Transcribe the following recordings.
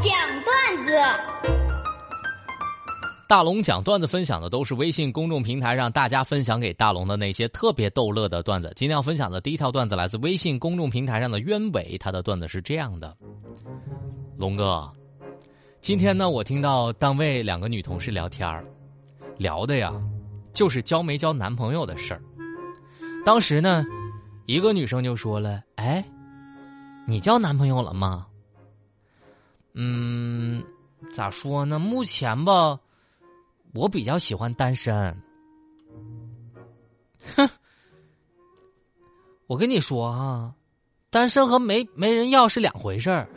讲段子。大龙讲段子分享的都是微信公众平台上大家分享给大龙的那些特别逗乐的段子。今天要分享的第一条段子来自微信公众平台上的鸢尾，他的段子是这样的：龙哥，今天呢，我听到单位两个女同事聊天聊的呀，就是交没交男朋友的事儿。当时呢，一个女生就说了：“哎，你交男朋友了吗？”嗯，咋说呢？目前吧。我比较喜欢单身，哼！我跟你说啊，单身和没没人要是两回事儿。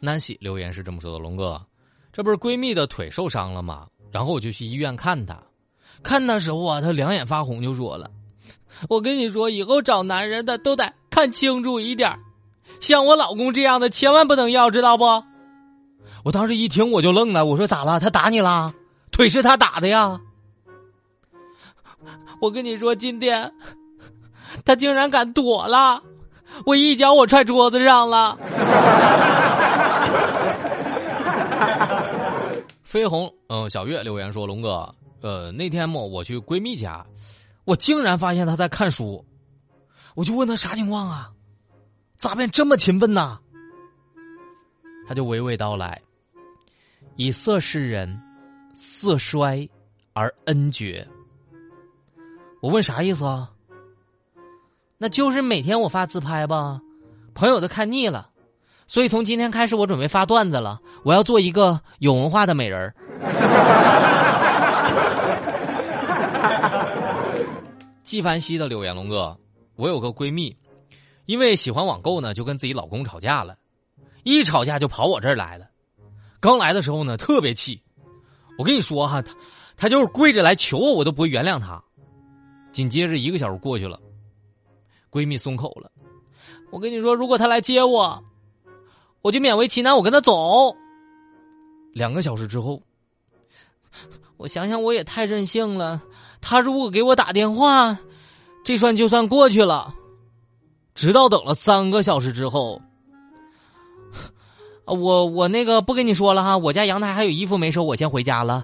南喜留言是这么说的：“龙哥，这不是闺蜜的腿受伤了吗？然后我就去医院看她，看的时候啊，她两眼发红，就说了：‘我跟你说，以后找男人的都得看清楚一点，像我老公这样的千万不能要，知道不？’”我当时一听我就愣了，我说咋了？他打你了？腿是他打的呀！我跟你说，今天他竟然敢躲了，我一脚我踹桌子上了。飞鸿，嗯，小月留言说：“龙哥，呃，那天嘛，我去闺蜜家，我竟然发现她在看书，我就问她啥情况啊？咋变这么勤奋呢？”他就娓娓道来。以色示人，色衰而恩绝。我问啥意思啊？那就是每天我发自拍吧，朋友都看腻了，所以从今天开始我准备发段子了。我要做一个有文化的美人儿。纪梵希的柳岩，龙哥，我有个闺蜜，因为喜欢网购呢，就跟自己老公吵架了，一吵架就跑我这儿来了。刚来的时候呢，特别气。我跟你说哈，他他就是跪着来求我，我都不会原谅他。紧接着一个小时过去了，闺蜜松口了。我跟你说，如果他来接我，我就勉为其难，我跟他走。两个小时之后，我想想我也太任性了。他如果给我打电话，这算就算过去了。直到等了三个小时之后。我我那个不跟你说了哈，我家阳台还有衣服没收，我先回家了。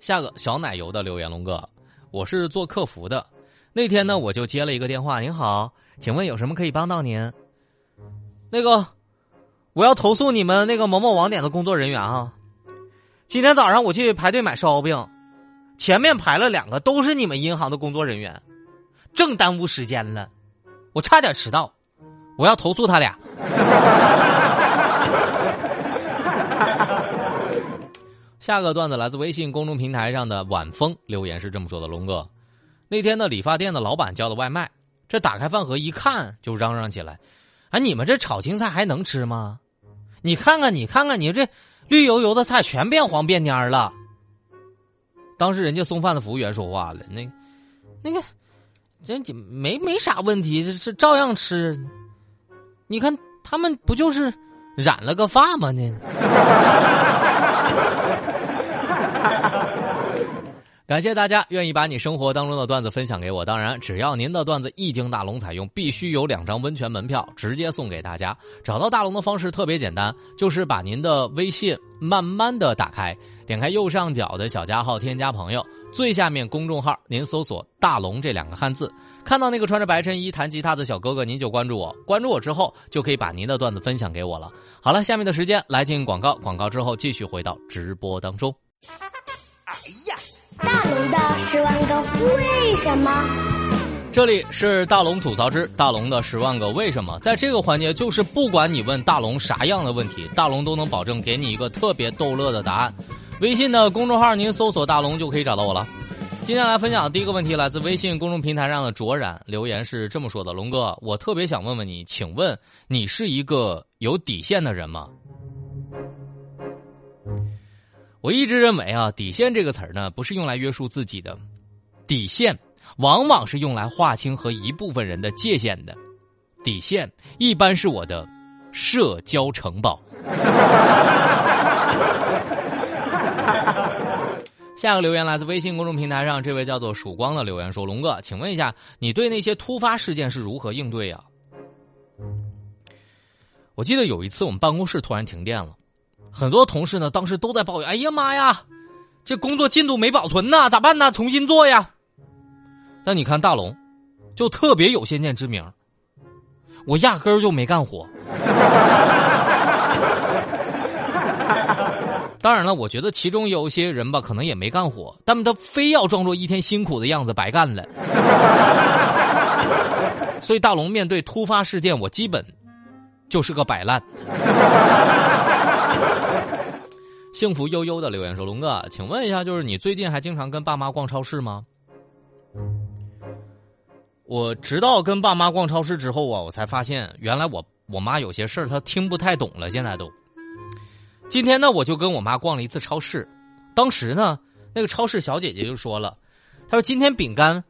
下个小奶油的留言，龙哥，我是做客服的，那天呢我就接了一个电话，您好，请问有什么可以帮到您？那个，我要投诉你们那个某某网点的工作人员啊！今天早上我去排队买烧饼，前面排了两个都是你们银行的工作人员，正耽误时间了。我差点迟到，我要投诉他俩。下个段子来自微信公众平台上的晚风留言是这么说的：“龙哥，那天的，理发店的老板叫的外卖，这打开饭盒一看就嚷嚷起来：‘啊，你们这炒青菜还能吃吗？你看看，你看看，你这绿油油的菜全变黄变蔫了。’当时人家送饭的服务员说话了：‘那，那个。’这没没啥问题，这是照样吃。你看他们不就是染了个发吗？呢？感谢大家愿意把你生活当中的段子分享给我。当然，只要您的段子一经大龙采用，必须有两张温泉门票直接送给大家。找到大龙的方式特别简单，就是把您的微信慢慢的打开，点开右上角的小加号，添加朋友。最下面公众号，您搜索“大龙”这两个汉字，看到那个穿着白衬衣弹吉他的小哥哥，您就关注我。关注我之后，就可以把您的段子分享给我了。好了，下面的时间来进广告，广告之后继续回到直播当中。哎呀，大龙的十万个为什么？这里是大龙吐槽之大龙的十万个为什么。在这个环节，就是不管你问大龙啥样的问题，大龙都能保证给你一个特别逗乐的答案。微信的公众号，您搜索“大龙”就可以找到我了。今天来分享的第一个问题，来自微信公众平台上的卓然留言是这么说的：“龙哥，我特别想问问你，请问你是一个有底线的人吗？”我一直认为啊，底线这个词儿呢，不是用来约束自己的，底线往往是用来划清和一部分人的界限的。底线一般是我的社交城堡。下个留言来自微信公众平台上，这位叫做曙光的留言说：“龙哥，请问一下，你对那些突发事件是如何应对呀？”我记得有一次我们办公室突然停电了，很多同事呢当时都在抱怨：“哎呀妈呀，这工作进度没保存呐，咋办呢？重新做呀！”但你看大龙，就特别有先见之明，我压根儿就没干活。当然了，我觉得其中有一些人吧，可能也没干活，但是他非要装作一天辛苦的样子，白干了。所以大龙面对突发事件，我基本就是个摆烂。幸福悠悠的留言说：“龙哥，请问一下，就是你最近还经常跟爸妈逛超市吗？”我直到跟爸妈逛超市之后啊，我才发现原来我我妈有些事儿她听不太懂了。现在都，今天呢，我就跟我妈逛了一次超市，当时呢，那个超市小姐姐就说了，她说今天饼干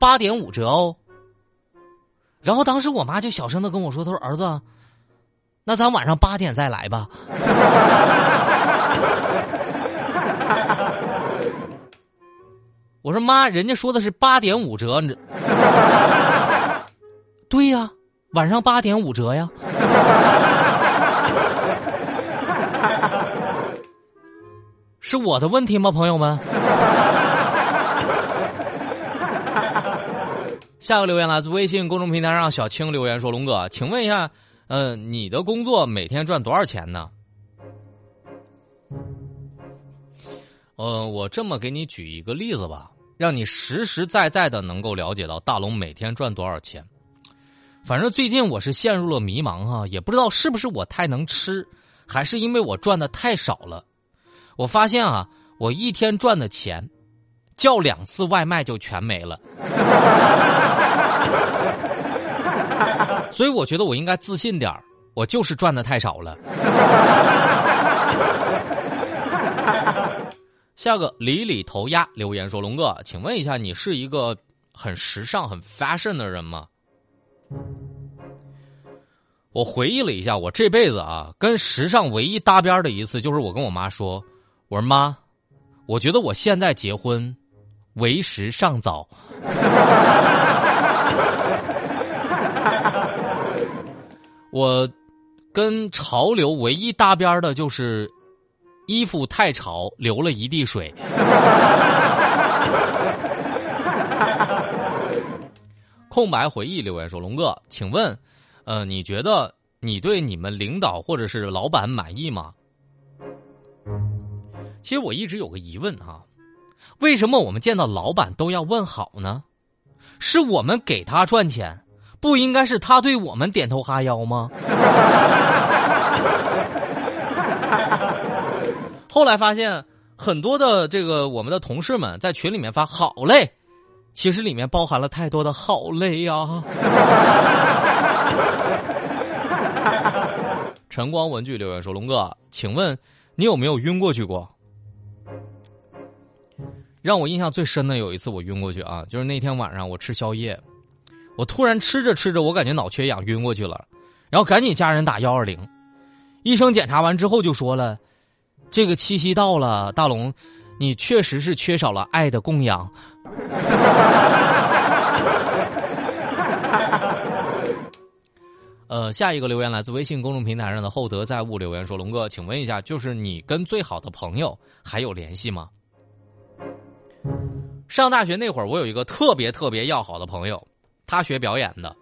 八点五折哦。然后当时我妈就小声的跟我说，她说儿子，那咱晚上八点再来吧。我说妈，人家说的是八点五折，你这对呀，晚上八点五折呀。是我的问题吗，朋友们？下个留言来自微信公众平台上小青留言说：“龙哥，请问一下，呃，你的工作每天赚多少钱呢？”呃，我这么给你举一个例子吧。让你实实在在的能够了解到大龙每天赚多少钱。反正最近我是陷入了迷茫啊，也不知道是不是我太能吃，还是因为我赚的太少了。我发现啊，我一天赚的钱，叫两次外卖就全没了。所以我觉得我应该自信点我就是赚的太少了。下个里里头鸭留言说：“龙哥，请问一下，你是一个很时尚、很 fashion 的人吗？”我回忆了一下，我这辈子啊，跟时尚唯一搭边的一次，就是我跟我妈说：“我说妈，我觉得我现在结婚为时尚早。”我跟潮流唯一搭边的就是。衣服太潮，流了一地水。空白回忆留言说：“龙哥，请问，呃，你觉得你对你们领导或者是老板满意吗？”其实我一直有个疑问哈，为什么我们见到老板都要问好呢？是我们给他赚钱，不应该是他对我们点头哈腰吗？后来发现，很多的这个我们的同事们在群里面发“好嘞”，其实里面包含了太多的“好累”呀。晨光文具留言说：“龙哥，请问你有没有晕过去过？”让我印象最深的有一次我晕过去啊，就是那天晚上我吃宵夜，我突然吃着吃着，我感觉脑缺氧晕过去了，然后赶紧家人打幺二零，医生检查完之后就说了。这个七夕到了，大龙，你确实是缺少了爱的供养。呃，下一个留言来自微信公众平台上的厚德载物留言说：“龙哥，请问一下，就是你跟最好的朋友还有联系吗？”上大学那会儿，我有一个特别特别要好的朋友，他学表演的，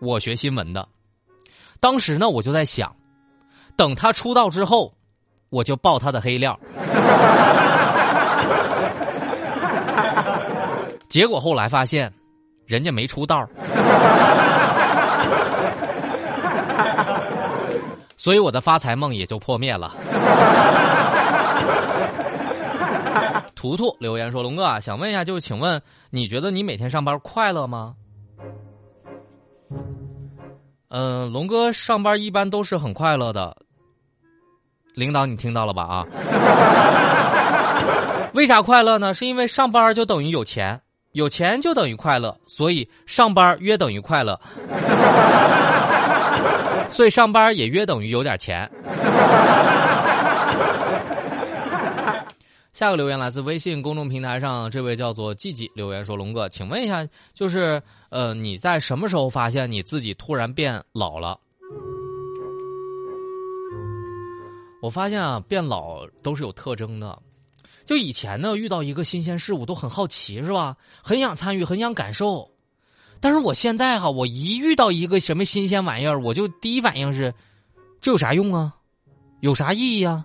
我学新闻的。当时呢，我就在想，等他出道之后。我就爆他的黑料，结果后来发现，人家没出道，所以我的发财梦也就破灭了。图图留言说：“龙哥啊，想问一下，就是请问，你觉得你每天上班快乐吗？”嗯，龙哥上班一般都是很快乐的。领导，你听到了吧？啊，为啥快乐呢？是因为上班就等于有钱，有钱就等于快乐，所以上班约等于快乐，所以上班也约等于有点钱。下个留言来自微信公众平台上，这位叫做季季留言说：“龙哥，请问一下，就是呃，你在什么时候发现你自己突然变老了？”我发现啊，变老都是有特征的。就以前呢，遇到一个新鲜事物都很好奇，是吧？很想参与，很想感受。但是我现在哈，我一遇到一个什么新鲜玩意儿，我就第一反应是：这有啥用啊？有啥意义啊？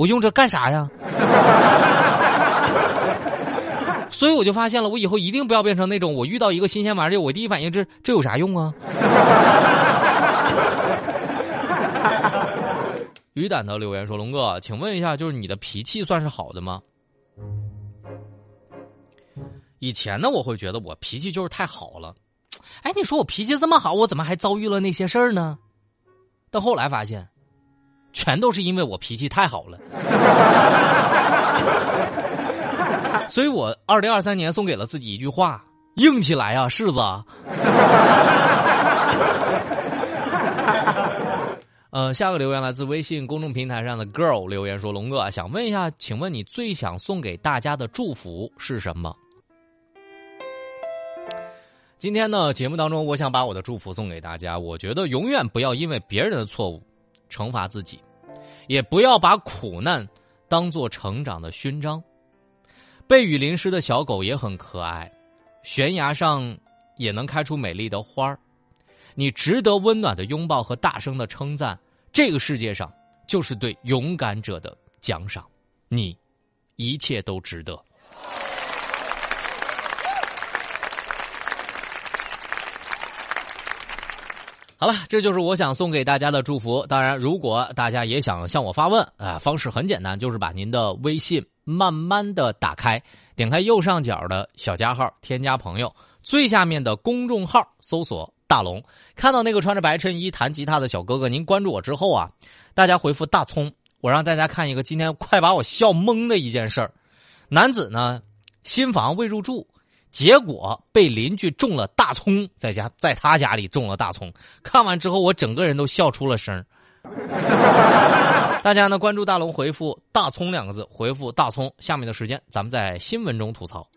我用这干啥呀？所以我就发现了，我以后一定不要变成那种我遇到一个新鲜玩意儿，我第一反应这这有啥用啊？鱼胆的留言说：“龙哥，请问一下，就是你的脾气算是好的吗？以前呢，我会觉得我脾气就是太好了。哎，你说我脾气这么好，我怎么还遭遇了那些事儿呢？但后来发现，全都是因为我脾气太好了。所以我二零二三年送给了自己一句话：硬起来啊，柿子！” 呃，下个留言来自微信公众平台上的 girl 留言说：“龙哥，想问一下，请问你最想送给大家的祝福是什么？”今天呢，节目当中，我想把我的祝福送给大家。我觉得永远不要因为别人的错误惩罚自己，也不要把苦难当做成长的勋章。被雨淋湿的小狗也很可爱，悬崖上也能开出美丽的花儿。你值得温暖的拥抱和大声的称赞，这个世界上就是对勇敢者的奖赏，你一切都值得。好了，这就是我想送给大家的祝福。当然，如果大家也想向我发问啊，方式很简单，就是把您的微信慢慢的打开，点开右上角的小加号，添加朋友，最下面的公众号搜索。大龙看到那个穿着白衬衣弹吉他的小哥哥，您关注我之后啊，大家回复大葱，我让大家看一个今天快把我笑懵的一件事儿。男子呢，新房未入住，结果被邻居种了大葱，在家在他家里种了大葱。看完之后，我整个人都笑出了声大家呢，关注大龙，回复“大葱”两个字，回复“大葱”。下面的时间，咱们在新闻中吐槽。